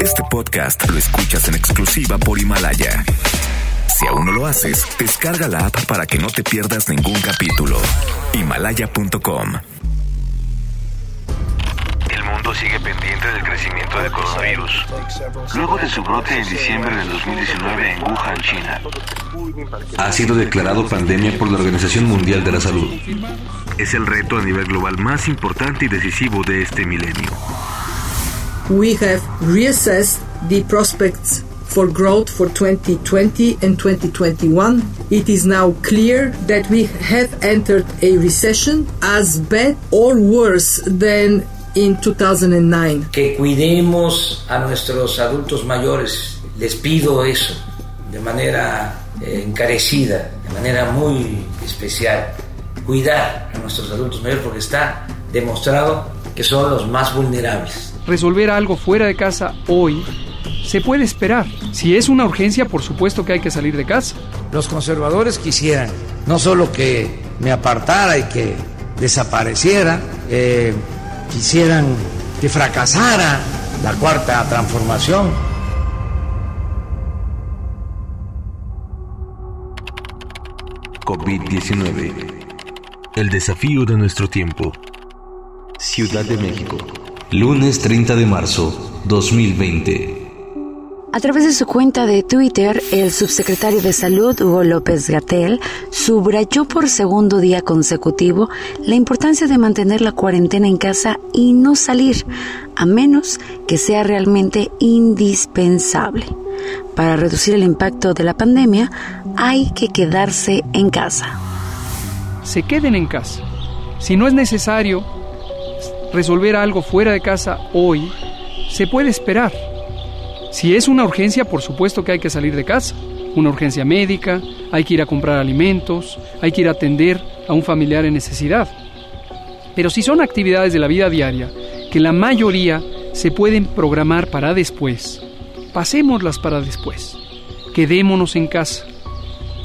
Este podcast lo escuchas en exclusiva por Himalaya. Si aún no lo haces, descarga la app para que no te pierdas ningún capítulo. Himalaya.com El mundo sigue pendiente del crecimiento del coronavirus. Luego de su brote en diciembre del 2019 en Wuhan, China, ha sido declarado pandemia por la Organización Mundial de la Salud. es el reto a nivel global más importante y decisivo de este milenio. We have reassessed the prospects for growth for 2020 and 2021. It is now clear that we have entered a recession as bad or worse than in 2009. que cuidemos a nuestros adultos mayores. Les pido eso de manera eh, encarecida, de manera muy especial. Cuidar a nuestros adultos mayores porque está demostrado que son los más vulnerables. Resolver algo fuera de casa hoy, se puede esperar. Si es una urgencia, por supuesto que hay que salir de casa. Los conservadores quisieran no solo que me apartara y que desapareciera, eh, quisieran que fracasara la cuarta transformación. COVID-19. El desafío de nuestro tiempo. Ciudad de México. Lunes 30 de marzo 2020. A través de su cuenta de Twitter, el subsecretario de Salud, Hugo López Gatel, subrayó por segundo día consecutivo la importancia de mantener la cuarentena en casa y no salir, a menos que sea realmente indispensable. Para reducir el impacto de la pandemia, hay que quedarse en casa. Se queden en casa. Si no es necesario resolver algo fuera de casa hoy, se puede esperar. Si es una urgencia, por supuesto que hay que salir de casa. Una urgencia médica, hay que ir a comprar alimentos, hay que ir a atender a un familiar en necesidad. Pero si son actividades de la vida diaria, que la mayoría se pueden programar para después, pasémoslas para después. Quedémonos en casa.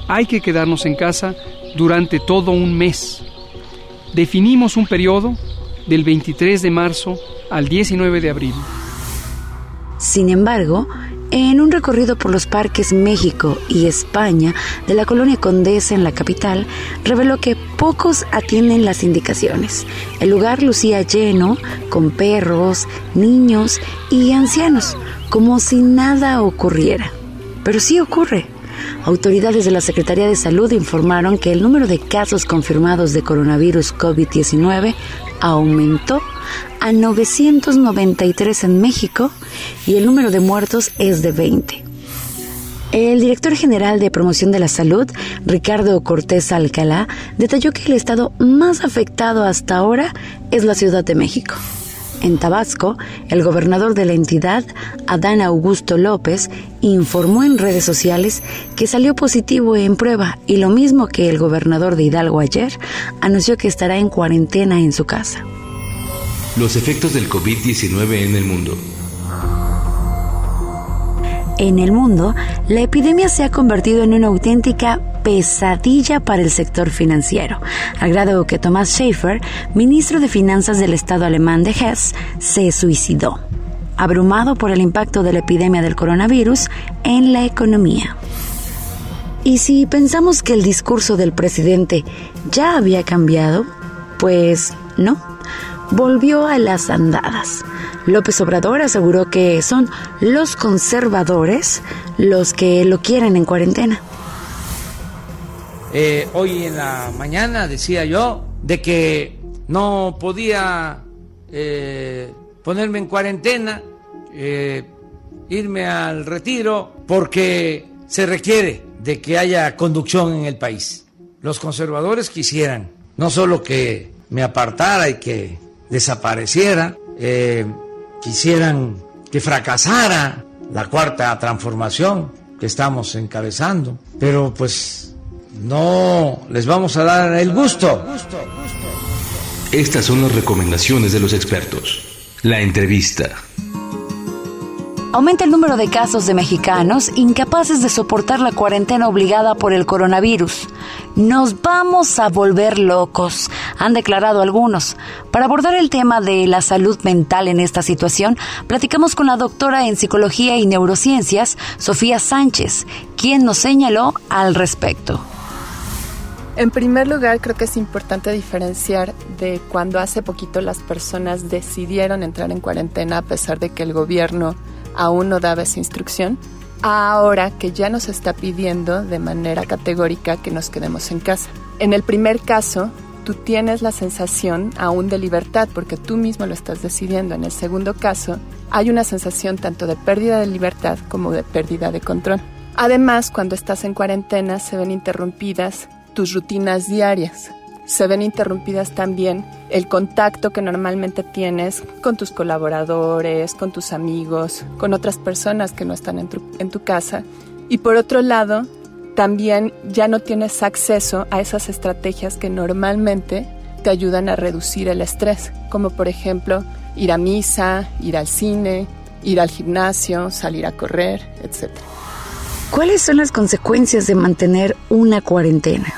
Hay que quedarnos en casa durante todo un mes. Definimos un periodo del 23 de marzo al 19 de abril. Sin embargo, en un recorrido por los parques México y España de la colonia Condesa en la capital, reveló que pocos atienden las indicaciones. El lugar lucía lleno, con perros, niños y ancianos, como si nada ocurriera. Pero sí ocurre. Autoridades de la Secretaría de Salud informaron que el número de casos confirmados de coronavirus COVID-19 aumentó a 993 en México y el número de muertos es de 20. El director general de Promoción de la Salud, Ricardo Cortés Alcalá, detalló que el estado más afectado hasta ahora es la Ciudad de México. En Tabasco, el gobernador de la entidad, Adán Augusto López, informó en redes sociales que salió positivo en prueba y lo mismo que el gobernador de Hidalgo ayer, anunció que estará en cuarentena en su casa. Los efectos del COVID-19 en el mundo. En el mundo, la epidemia se ha convertido en una auténtica pesadilla para el sector financiero, al grado que Thomas Schaefer, ministro de Finanzas del Estado alemán de Hesse, se suicidó, abrumado por el impacto de la epidemia del coronavirus en la economía. Y si pensamos que el discurso del presidente ya había cambiado, pues no, volvió a las andadas. López Obrador aseguró que son los conservadores los que lo quieren en cuarentena. Eh, hoy en la mañana decía yo de que no podía eh, ponerme en cuarentena, eh, irme al retiro, porque se requiere de que haya conducción en el país. Los conservadores quisieran no solo que me apartara y que desapareciera, eh, quisieran que fracasara la cuarta transformación que estamos encabezando, pero pues no les vamos a dar el gusto. Estas son las recomendaciones de los expertos. La entrevista. Aumenta el número de casos de mexicanos incapaces de soportar la cuarentena obligada por el coronavirus. Nos vamos a volver locos, han declarado algunos. Para abordar el tema de la salud mental en esta situación, platicamos con la doctora en psicología y neurociencias, Sofía Sánchez, quien nos señaló al respecto. En primer lugar, creo que es importante diferenciar de cuando hace poquito las personas decidieron entrar en cuarentena a pesar de que el gobierno aún no daba esa instrucción, ahora que ya nos está pidiendo de manera categórica que nos quedemos en casa. En el primer caso, tú tienes la sensación aún de libertad porque tú mismo lo estás decidiendo. En el segundo caso, hay una sensación tanto de pérdida de libertad como de pérdida de control. Además, cuando estás en cuarentena se ven interrumpidas tus rutinas diarias. Se ven interrumpidas también el contacto que normalmente tienes con tus colaboradores, con tus amigos, con otras personas que no están en tu, casa. Y por otro lado, también ya no tienes acceso a esas estrategias que normalmente te ayudan a reducir el estrés, como por ejemplo ir a misa, ir al cine, ir al gimnasio, salir a correr, etc. ¿Cuáles son las consecuencias de mantener una cuarentena?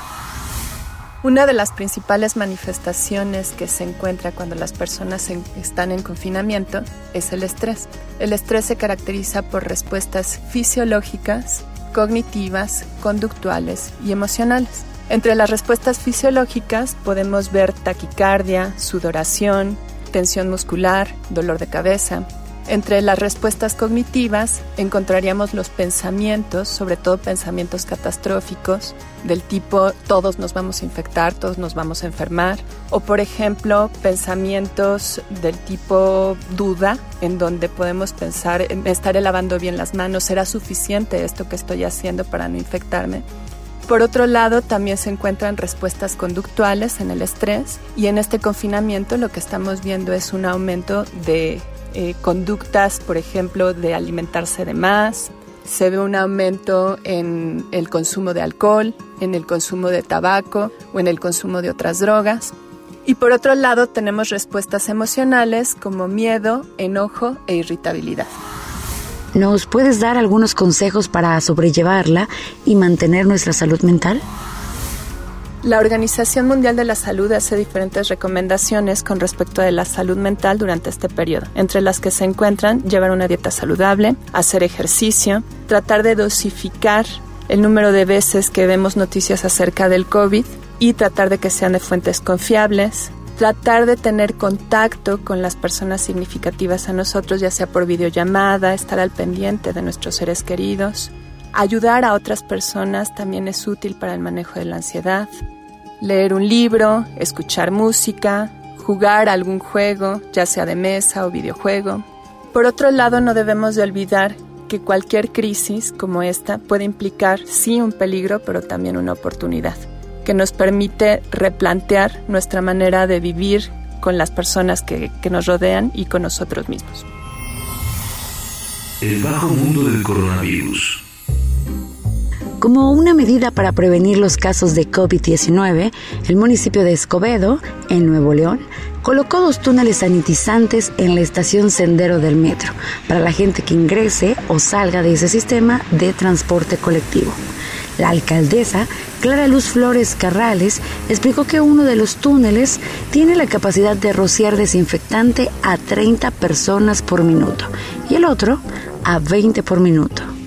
Una de las principales manifestaciones que se encuentra cuando las personas están en confinamiento es el estrés. El estrés se caracteriza por respuestas fisiológicas, cognitivas, conductuales y emocionales. Entre las respuestas fisiológicas podemos ver taquicardia, sudoración, tensión muscular, dolor de cabeza, entre las respuestas cognitivas encontraríamos los pensamientos, sobre todo pensamientos catastróficos, del tipo todos nos vamos a infectar, todos nos vamos a enfermar, o por ejemplo pensamientos del tipo duda, en donde podemos pensar, estaré lavando bien las manos, ¿será suficiente esto que estoy haciendo para no infectarme? Por otro lado, también se encuentran respuestas conductuales en el estrés y en este confinamiento lo que estamos viendo es un aumento de eh, conductas, por ejemplo, de alimentarse de más. Se ve un aumento en el consumo de alcohol, en el consumo de tabaco o en el consumo de otras drogas. Y por otro lado tenemos respuestas emocionales como miedo, enojo e irritabilidad. ¿Nos puedes dar algunos consejos para sobrellevarla y mantener nuestra salud mental? La Organización Mundial de la Salud hace diferentes recomendaciones con respecto a la salud mental durante este periodo, entre las que se encuentran llevar una dieta saludable, hacer ejercicio, tratar de dosificar el número de veces que vemos noticias acerca del COVID y tratar de que sean de fuentes confiables, tratar de tener contacto con las personas significativas a nosotros, ya sea por videollamada, estar al pendiente de nuestros seres queridos, Ayudar a otras personas también es útil para el manejo de la ansiedad. Leer un libro, escuchar música, jugar algún juego, ya sea de mesa o videojuego. Por otro lado, no debemos de olvidar que cualquier crisis como esta puede implicar sí un peligro, pero también una oportunidad, que nos permite replantear nuestra manera de vivir con las personas que, que nos rodean y con nosotros mismos. El bajo mundo del coronavirus. Como una medida para prevenir los casos de COVID-19, el municipio de Escobedo, en Nuevo León, colocó dos túneles sanitizantes en la estación Sendero del Metro para la gente que ingrese o salga de ese sistema de transporte colectivo. La alcaldesa, Clara Luz Flores Carrales, explicó que uno de los túneles tiene la capacidad de rociar desinfectante a 30 personas por minuto y el otro a 20 por minuto.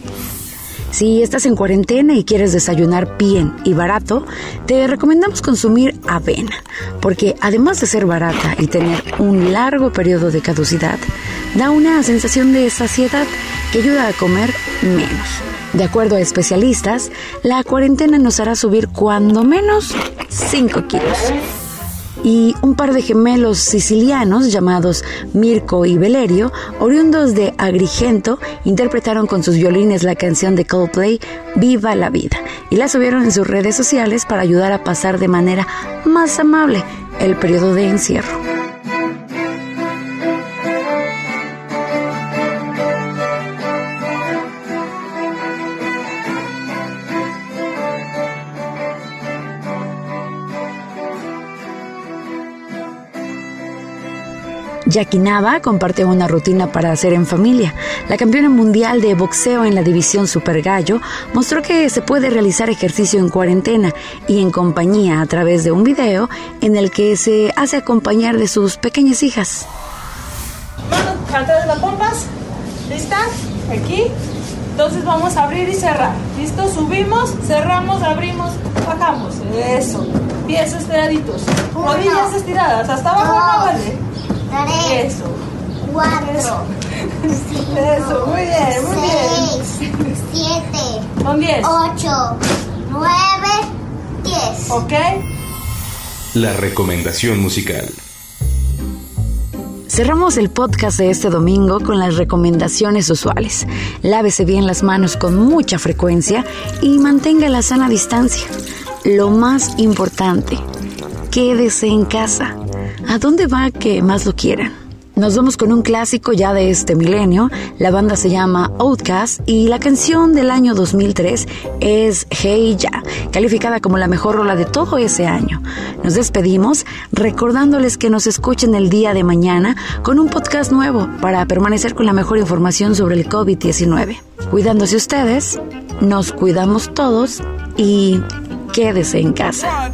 Si estás en cuarentena y quieres desayunar bien y barato, te recomendamos consumir avena, porque además de ser barata y tener un largo periodo de caducidad, da una sensación de saciedad que ayuda a comer menos. De acuerdo a especialistas, la cuarentena nos hará subir cuando menos 5 kilos y un par de gemelos sicilianos llamados Mirko y Valerio, oriundos de Agrigento, interpretaron con sus violines la canción de Coldplay Viva la vida y la subieron en sus redes sociales para ayudar a pasar de manera más amable el periodo de encierro. Jackie Nava comparte una rutina para hacer en familia. La campeona mundial de boxeo en la división Super Gallo mostró que se puede realizar ejercicio en cuarentena y en compañía a través de un video en el que se hace acompañar de sus pequeñas hijas. Vamos, de las pompas. ¿Listas? Aquí. Entonces vamos a abrir y cerrar. ¿Listo? Subimos, cerramos, abrimos, bajamos. Eso. Pies estiraditos. Rodillas estiradas. Hasta abajo no vale. Tres. Eso. Cuatro. Cinco. Eso. Muy bien, muy seis, bien. Siete. Son diez. Ocho. Nueve. Diez. ¿Ok? La recomendación musical. Cerramos el podcast de este domingo con las recomendaciones usuales. Lávese bien las manos con mucha frecuencia y mantenga la sana distancia. Lo más importante, quédese en casa. ¿A dónde va que más lo quieran? Nos vamos con un clásico ya de este milenio. La banda se llama Outcast y la canción del año 2003 es Hey Ya, calificada como la mejor rola de todo ese año. Nos despedimos recordándoles que nos escuchen el día de mañana con un podcast nuevo para permanecer con la mejor información sobre el COVID-19. Cuidándose ustedes, nos cuidamos todos y quédese en casa.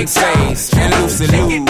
gang face and loose and loose.